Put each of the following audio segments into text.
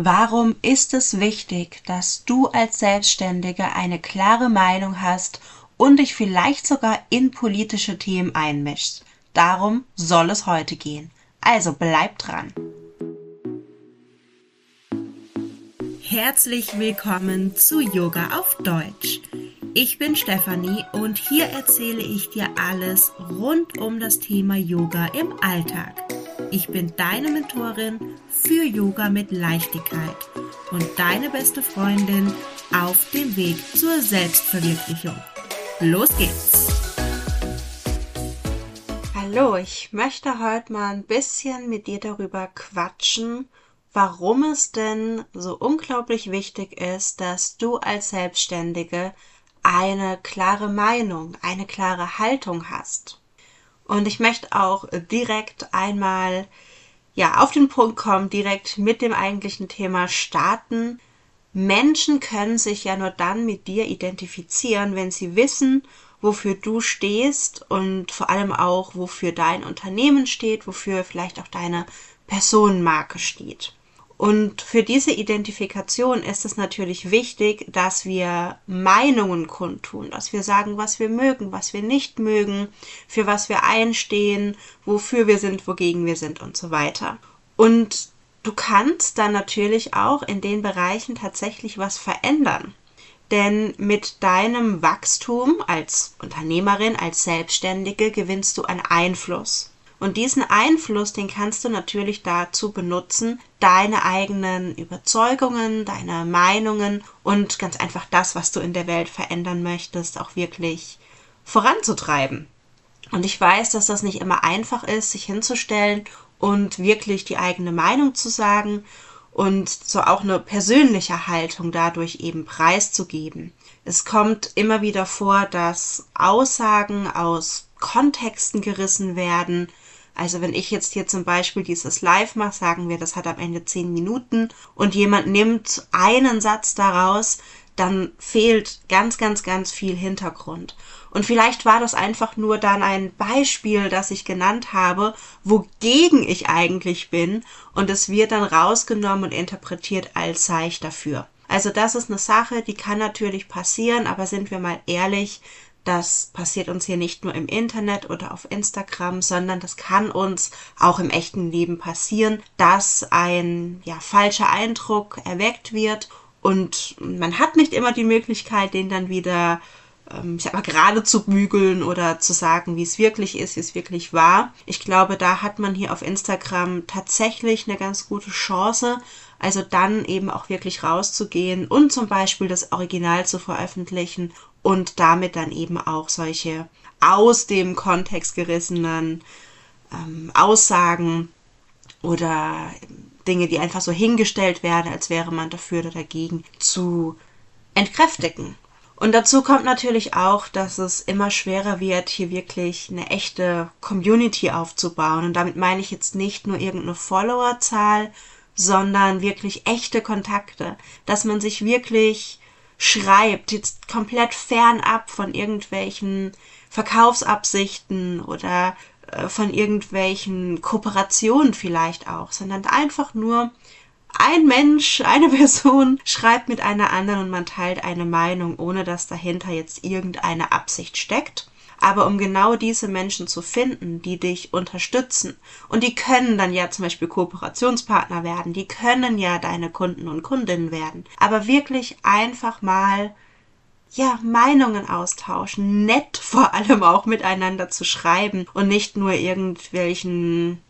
Warum ist es wichtig, dass du als Selbstständige eine klare Meinung hast und dich vielleicht sogar in politische Themen einmischst? Darum soll es heute gehen. Also bleib dran. Herzlich willkommen zu Yoga auf Deutsch. Ich bin Stefanie und hier erzähle ich dir alles rund um das Thema Yoga im Alltag. Ich bin deine Mentorin für Yoga mit Leichtigkeit und deine beste Freundin auf dem Weg zur Selbstverwirklichung. Los geht's! Hallo, ich möchte heute mal ein bisschen mit dir darüber quatschen, warum es denn so unglaublich wichtig ist, dass du als Selbstständige eine klare Meinung, eine klare Haltung hast. Und ich möchte auch direkt einmal ja, auf den Punkt kommen, direkt mit dem eigentlichen Thema starten. Menschen können sich ja nur dann mit dir identifizieren, wenn sie wissen, wofür du stehst und vor allem auch, wofür dein Unternehmen steht, wofür vielleicht auch deine Personenmarke steht. Und für diese Identifikation ist es natürlich wichtig, dass wir Meinungen kundtun, dass wir sagen, was wir mögen, was wir nicht mögen, für was wir einstehen, wofür wir sind, wogegen wir sind und so weiter. Und du kannst dann natürlich auch in den Bereichen tatsächlich was verändern. Denn mit deinem Wachstum als Unternehmerin, als Selbstständige gewinnst du einen Einfluss. Und diesen Einfluss, den kannst du natürlich dazu benutzen, deine eigenen Überzeugungen, deine Meinungen und ganz einfach das, was du in der Welt verändern möchtest, auch wirklich voranzutreiben. Und ich weiß, dass das nicht immer einfach ist, sich hinzustellen und wirklich die eigene Meinung zu sagen und so auch eine persönliche Haltung dadurch eben preiszugeben. Es kommt immer wieder vor, dass Aussagen aus Kontexten gerissen werden, also wenn ich jetzt hier zum Beispiel dieses Live mache, sagen wir, das hat am Ende zehn Minuten und jemand nimmt einen Satz daraus, dann fehlt ganz, ganz, ganz viel Hintergrund. Und vielleicht war das einfach nur dann ein Beispiel, das ich genannt habe, wogegen ich eigentlich bin und es wird dann rausgenommen und interpretiert als sei ich dafür. Also das ist eine Sache, die kann natürlich passieren, aber sind wir mal ehrlich, das passiert uns hier nicht nur im Internet oder auf Instagram, sondern das kann uns auch im echten Leben passieren, dass ein ja, falscher Eindruck erweckt wird und man hat nicht immer die Möglichkeit, den dann wieder ähm, ich sag mal, gerade zu bügeln oder zu sagen, wie es wirklich ist, wie es wirklich war. Ich glaube, da hat man hier auf Instagram tatsächlich eine ganz gute Chance. Also dann eben auch wirklich rauszugehen und zum Beispiel das Original zu veröffentlichen und damit dann eben auch solche aus dem Kontext gerissenen ähm, Aussagen oder Dinge, die einfach so hingestellt werden, als wäre man dafür oder dagegen, zu entkräftigen. Und dazu kommt natürlich auch, dass es immer schwerer wird, hier wirklich eine echte Community aufzubauen. Und damit meine ich jetzt nicht nur irgendeine Followerzahl, sondern wirklich echte Kontakte, dass man sich wirklich schreibt, jetzt komplett fernab von irgendwelchen Verkaufsabsichten oder äh, von irgendwelchen Kooperationen vielleicht auch, sondern einfach nur ein Mensch, eine Person schreibt mit einer anderen und man teilt eine Meinung, ohne dass dahinter jetzt irgendeine Absicht steckt. Aber um genau diese Menschen zu finden, die dich unterstützen, und die können dann ja zum Beispiel Kooperationspartner werden, die können ja deine Kunden und Kundinnen werden, aber wirklich einfach mal ja, Meinungen austauschen, nett vor allem auch miteinander zu schreiben und nicht nur irgendwelchen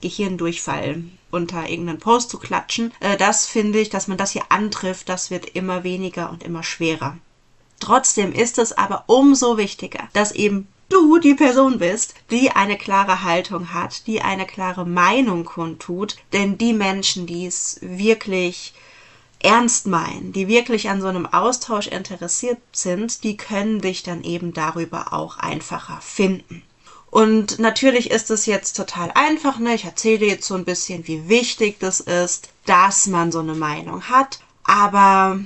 Gehirndurchfall unter irgendeinen Post zu klatschen. Äh, das finde ich, dass man das hier antrifft, das wird immer weniger und immer schwerer. Trotzdem ist es aber umso wichtiger, dass eben du die Person bist, die eine klare Haltung hat, die eine klare Meinung kundtut, denn die Menschen, die es wirklich ernst meinen, die wirklich an so einem Austausch interessiert sind, die können dich dann eben darüber auch einfacher finden. Und natürlich ist es jetzt total einfach, ne? Ich erzähle jetzt so ein bisschen, wie wichtig das ist, dass man so eine Meinung hat. Aber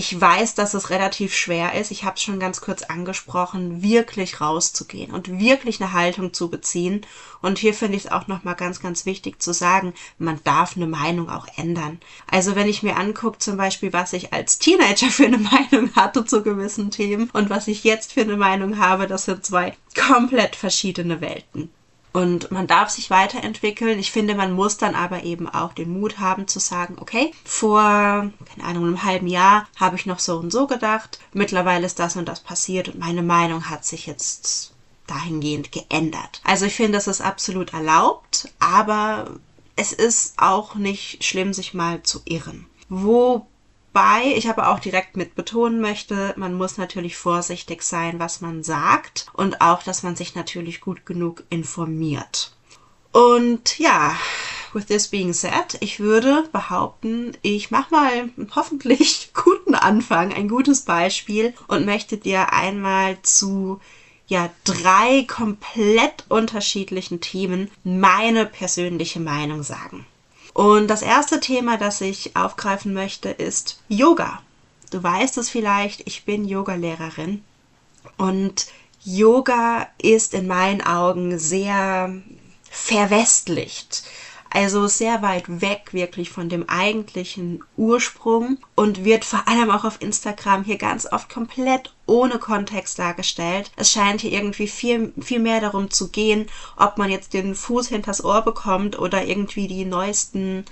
ich weiß, dass es relativ schwer ist, ich habe es schon ganz kurz angesprochen, wirklich rauszugehen und wirklich eine Haltung zu beziehen. Und hier finde ich es auch nochmal ganz, ganz wichtig zu sagen, man darf eine Meinung auch ändern. Also wenn ich mir angucke zum Beispiel, was ich als Teenager für eine Meinung hatte zu gewissen Themen und was ich jetzt für eine Meinung habe, das sind zwei komplett verschiedene Welten. Und man darf sich weiterentwickeln. Ich finde, man muss dann aber eben auch den Mut haben zu sagen, okay, vor, keine Ahnung, einem halben Jahr habe ich noch so und so gedacht. Mittlerweile ist das und das passiert und meine Meinung hat sich jetzt dahingehend geändert. Also ich finde, das ist absolut erlaubt, aber es ist auch nicht schlimm, sich mal zu irren. Wo Wobei ich aber auch direkt mit betonen möchte, man muss natürlich vorsichtig sein, was man sagt und auch, dass man sich natürlich gut genug informiert. Und ja, with this being said, ich würde behaupten, ich mache mal hoffentlich guten Anfang, ein gutes Beispiel und möchte dir einmal zu ja drei komplett unterschiedlichen Themen meine persönliche Meinung sagen. Und das erste Thema, das ich aufgreifen möchte, ist Yoga. Du weißt es vielleicht, ich bin Yogalehrerin und Yoga ist in meinen Augen sehr verwestlicht also sehr weit weg wirklich von dem eigentlichen Ursprung und wird vor allem auch auf Instagram hier ganz oft komplett ohne Kontext dargestellt. Es scheint hier irgendwie viel, viel mehr darum zu gehen, ob man jetzt den Fuß hinters Ohr bekommt oder irgendwie die neuesten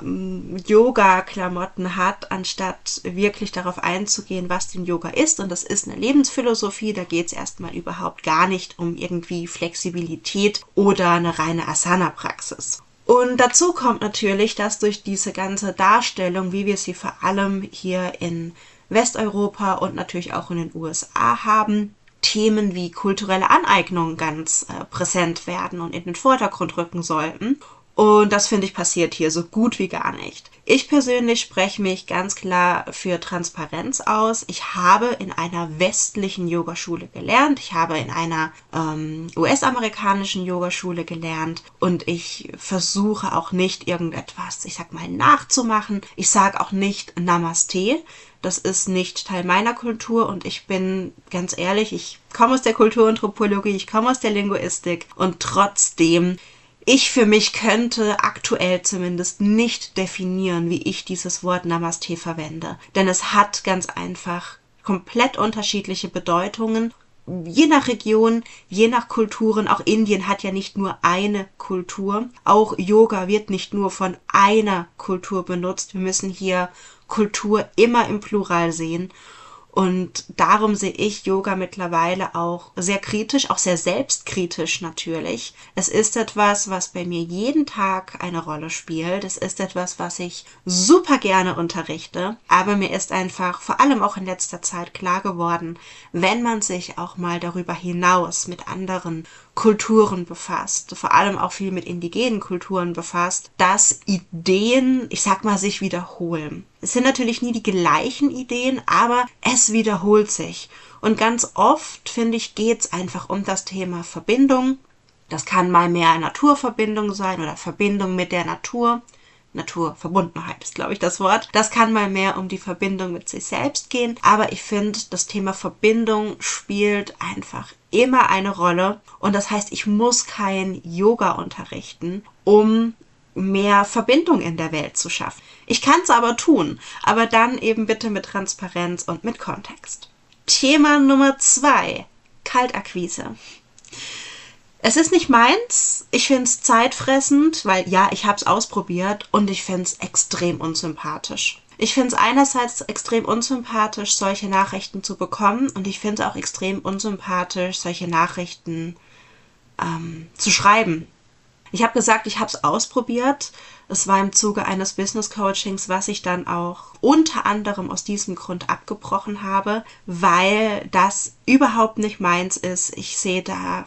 ähm, Yoga-Klamotten hat, anstatt wirklich darauf einzugehen, was denn Yoga ist. Und das ist eine Lebensphilosophie. Da geht es erstmal überhaupt gar nicht um irgendwie Flexibilität oder eine reine Asana-Praxis. Und dazu kommt natürlich, dass durch diese ganze Darstellung, wie wir sie vor allem hier in Westeuropa und natürlich auch in den USA haben, Themen wie kulturelle Aneignung ganz äh, präsent werden und in den Vordergrund rücken sollten. Und das finde ich passiert hier so gut wie gar nicht. Ich persönlich spreche mich ganz klar für Transparenz aus. Ich habe in einer westlichen Yogaschule gelernt. Ich habe in einer ähm, US-amerikanischen Yogaschule gelernt. Und ich versuche auch nicht irgendetwas, ich sag mal, nachzumachen. Ich sage auch nicht Namaste. Das ist nicht Teil meiner Kultur und ich bin ganz ehrlich, ich komme aus der Kulturanthropologie, ich komme aus der Linguistik und trotzdem ich für mich könnte aktuell zumindest nicht definieren, wie ich dieses Wort Namaste verwende. Denn es hat ganz einfach komplett unterschiedliche Bedeutungen. Je nach Region, je nach Kulturen, auch Indien hat ja nicht nur eine Kultur. Auch Yoga wird nicht nur von einer Kultur benutzt. Wir müssen hier Kultur immer im Plural sehen. Und darum sehe ich Yoga mittlerweile auch sehr kritisch, auch sehr selbstkritisch natürlich. Es ist etwas, was bei mir jeden Tag eine Rolle spielt. Es ist etwas, was ich super gerne unterrichte. Aber mir ist einfach vor allem auch in letzter Zeit klar geworden, wenn man sich auch mal darüber hinaus mit anderen Kulturen befasst, vor allem auch viel mit indigenen Kulturen befasst, dass Ideen, ich sag mal, sich wiederholen. Es sind natürlich nie die gleichen Ideen, aber es wiederholt sich. Und ganz oft, finde ich, geht es einfach um das Thema Verbindung. Das kann mal mehr Naturverbindung sein oder Verbindung mit der Natur. Naturverbundenheit ist, glaube ich, das Wort. Das kann mal mehr um die Verbindung mit sich selbst gehen. Aber ich finde, das Thema Verbindung spielt einfach immer eine Rolle. Und das heißt, ich muss kein Yoga unterrichten, um mehr Verbindung in der Welt zu schaffen. Ich kann es aber tun, aber dann eben bitte mit Transparenz und mit Kontext. Thema Nummer zwei. Kaltakquise. Es ist nicht meins. Ich finde es zeitfressend, weil ja, ich habe es ausprobiert und ich finde es extrem unsympathisch. Ich finde es einerseits extrem unsympathisch, solche Nachrichten zu bekommen und ich finde es auch extrem unsympathisch, solche Nachrichten ähm, zu schreiben. Ich habe gesagt, ich habe es ausprobiert. Es war im Zuge eines Business Coachings, was ich dann auch unter anderem aus diesem Grund abgebrochen habe, weil das überhaupt nicht meins ist. Ich sehe da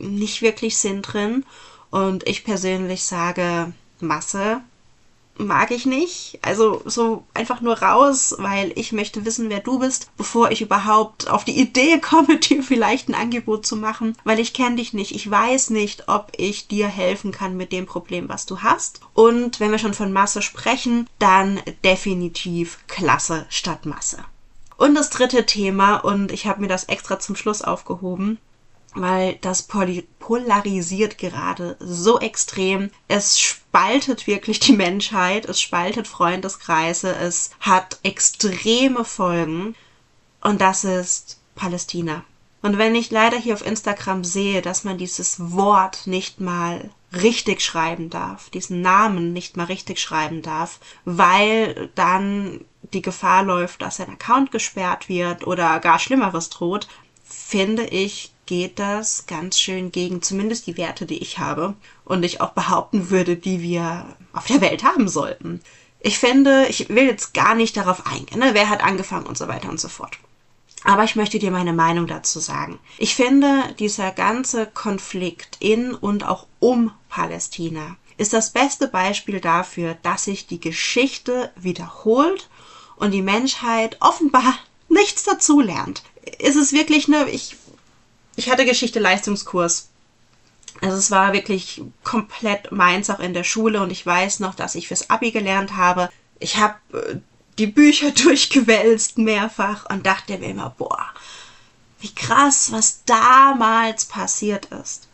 nicht wirklich Sinn drin und ich persönlich sage, Masse mag ich nicht. Also so einfach nur raus, weil ich möchte wissen, wer du bist, bevor ich überhaupt auf die Idee komme, dir vielleicht ein Angebot zu machen, weil ich kenne dich nicht. Ich weiß nicht, ob ich dir helfen kann mit dem Problem, was du hast. Und wenn wir schon von Masse sprechen, dann definitiv Klasse statt Masse. Und das dritte Thema, und ich habe mir das extra zum Schluss aufgehoben, weil das polarisiert gerade so extrem. Es spaltet wirklich die Menschheit, es spaltet Freundeskreise, es hat extreme Folgen und das ist Palästina. Und wenn ich leider hier auf Instagram sehe, dass man dieses Wort nicht mal richtig schreiben darf, diesen Namen nicht mal richtig schreiben darf, weil dann die Gefahr läuft, dass ein Account gesperrt wird oder gar Schlimmeres droht, finde ich geht das ganz schön gegen zumindest die Werte, die ich habe und ich auch behaupten würde, die wir auf der Welt haben sollten. Ich finde, ich will jetzt gar nicht darauf eingehen, ne? wer hat angefangen und so weiter und so fort. Aber ich möchte dir meine Meinung dazu sagen. Ich finde, dieser ganze Konflikt in und auch um Palästina ist das beste Beispiel dafür, dass sich die Geschichte wiederholt und die Menschheit offenbar nichts dazulernt. Ist es wirklich eine, ich ich hatte Geschichte-Leistungskurs. Also es war wirklich komplett meins auch in der Schule und ich weiß noch, dass ich fürs Abi gelernt habe. Ich habe äh, die Bücher durchgewälzt mehrfach und dachte mir immer, boah, wie krass, was damals passiert ist.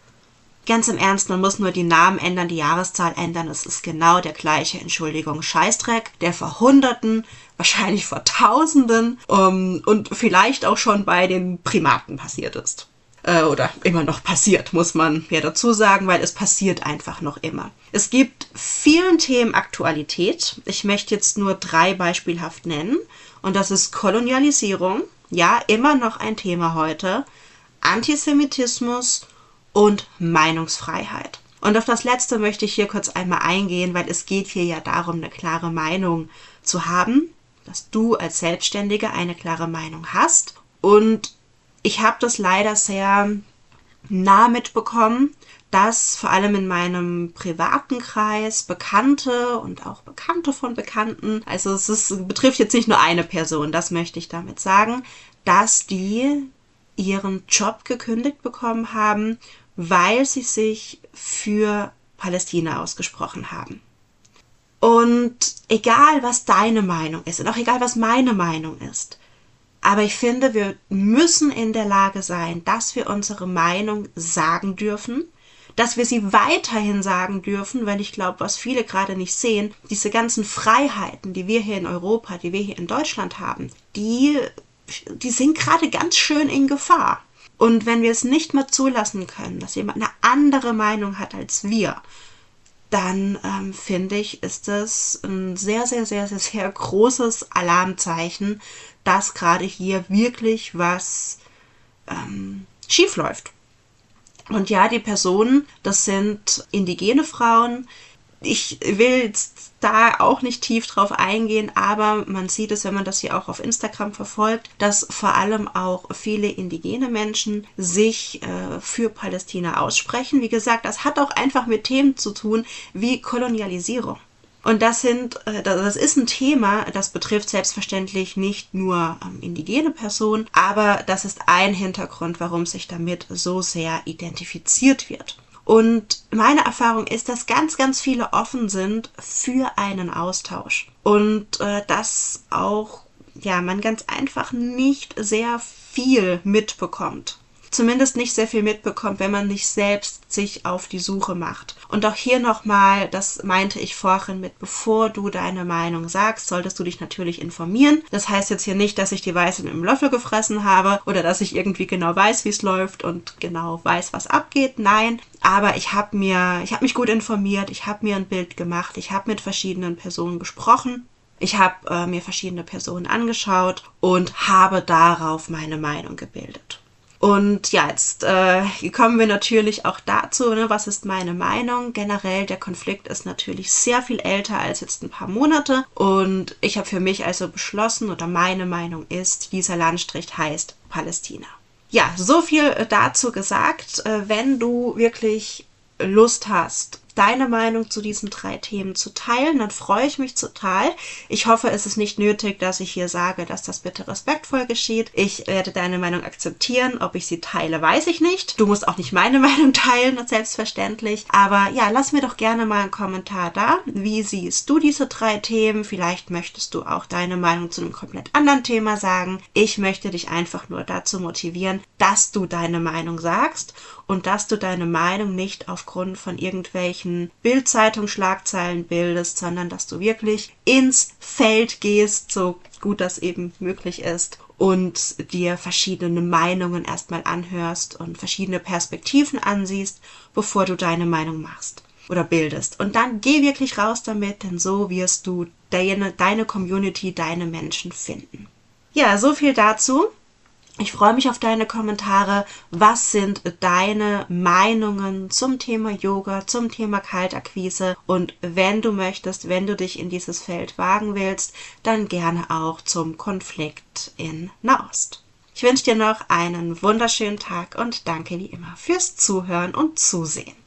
Ganz im Ernst, man muss nur die Namen ändern, die Jahreszahl ändern. Es ist genau der gleiche, Entschuldigung, Scheißdreck, der vor Hunderten, wahrscheinlich vor Tausenden um, und vielleicht auch schon bei den Primaten passiert ist äh, oder immer noch passiert, muss man ja dazu sagen, weil es passiert einfach noch immer. Es gibt vielen Themen Aktualität. Ich möchte jetzt nur drei beispielhaft nennen. Und das ist Kolonialisierung, ja, immer noch ein Thema heute, Antisemitismus und Meinungsfreiheit. Und auf das letzte möchte ich hier kurz einmal eingehen, weil es geht hier ja darum, eine klare Meinung zu haben, dass du als Selbstständige eine klare Meinung hast und ich habe das leider sehr nah mitbekommen, dass vor allem in meinem privaten Kreis Bekannte und auch Bekannte von Bekannten, also es ist, betrifft jetzt nicht nur eine Person, das möchte ich damit sagen, dass die ihren Job gekündigt bekommen haben, weil sie sich für Palästina ausgesprochen haben. Und egal, was deine Meinung ist und auch egal, was meine Meinung ist, aber ich finde, wir müssen in der Lage sein, dass wir unsere Meinung sagen dürfen, dass wir sie weiterhin sagen dürfen, weil ich glaube, was viele gerade nicht sehen, diese ganzen Freiheiten, die wir hier in Europa, die wir hier in Deutschland haben, die, die sind gerade ganz schön in Gefahr. Und wenn wir es nicht mehr zulassen können, dass jemand eine andere Meinung hat als wir, dann ähm, finde ich, ist das ein sehr, sehr, sehr, sehr, sehr großes Alarmzeichen dass gerade hier wirklich was ähm, schief. Und ja, die Personen, das sind indigene Frauen. Ich will da auch nicht tief drauf eingehen, aber man sieht es, wenn man das hier auch auf Instagram verfolgt, dass vor allem auch viele indigene Menschen sich äh, für Palästina aussprechen. Wie gesagt, das hat auch einfach mit Themen zu tun wie Kolonialisierung. Und das sind, äh, das ist ein Thema, das betrifft selbstverständlich nicht nur ähm, indigene Personen, aber das ist ein Hintergrund, warum sich damit so sehr identifiziert wird. Und meine Erfahrung ist, dass ganz, ganz viele offen sind für einen Austausch. Und äh, dass auch, ja, man ganz einfach nicht sehr viel mitbekommt zumindest nicht sehr viel mitbekommt, wenn man nicht selbst sich auf die Suche macht. Und auch hier nochmal, das meinte ich vorhin mit, bevor du deine Meinung sagst, solltest du dich natürlich informieren. Das heißt jetzt hier nicht, dass ich die Weiße dem Löffel gefressen habe oder dass ich irgendwie genau weiß, wie es läuft und genau weiß, was abgeht. Nein, aber ich habe mir, ich habe mich gut informiert, ich habe mir ein Bild gemacht, ich habe mit verschiedenen Personen gesprochen. Ich habe äh, mir verschiedene Personen angeschaut und habe darauf meine Meinung gebildet. Und ja, jetzt äh, kommen wir natürlich auch dazu, ne, was ist meine Meinung? Generell, der Konflikt ist natürlich sehr viel älter als jetzt ein paar Monate. Und ich habe für mich also beschlossen, oder meine Meinung ist, dieser Landstrich heißt Palästina. Ja, so viel dazu gesagt. Äh, wenn du wirklich Lust hast, deine Meinung zu diesen drei Themen zu teilen. Dann freue ich mich total. Ich hoffe, es ist nicht nötig, dass ich hier sage, dass das bitte respektvoll geschieht. Ich werde deine Meinung akzeptieren. Ob ich sie teile, weiß ich nicht. Du musst auch nicht meine Meinung teilen, selbstverständlich. Aber ja, lass mir doch gerne mal einen Kommentar da. Wie siehst du diese drei Themen? Vielleicht möchtest du auch deine Meinung zu einem komplett anderen Thema sagen. Ich möchte dich einfach nur dazu motivieren, dass du deine Meinung sagst und dass du deine Meinung nicht aufgrund von irgendwelchen Bildzeitung-Schlagzeilen bildest, sondern dass du wirklich ins Feld gehst, so gut das eben möglich ist und dir verschiedene Meinungen erstmal anhörst und verschiedene Perspektiven ansiehst, bevor du deine Meinung machst oder bildest. Und dann geh wirklich raus damit, denn so wirst du deine, deine Community, deine Menschen finden. Ja, so viel dazu. Ich freue mich auf deine Kommentare. Was sind deine Meinungen zum Thema Yoga, zum Thema Kaltakquise? Und wenn du möchtest, wenn du dich in dieses Feld wagen willst, dann gerne auch zum Konflikt in Nahost. Ich wünsche dir noch einen wunderschönen Tag und danke wie immer fürs Zuhören und Zusehen.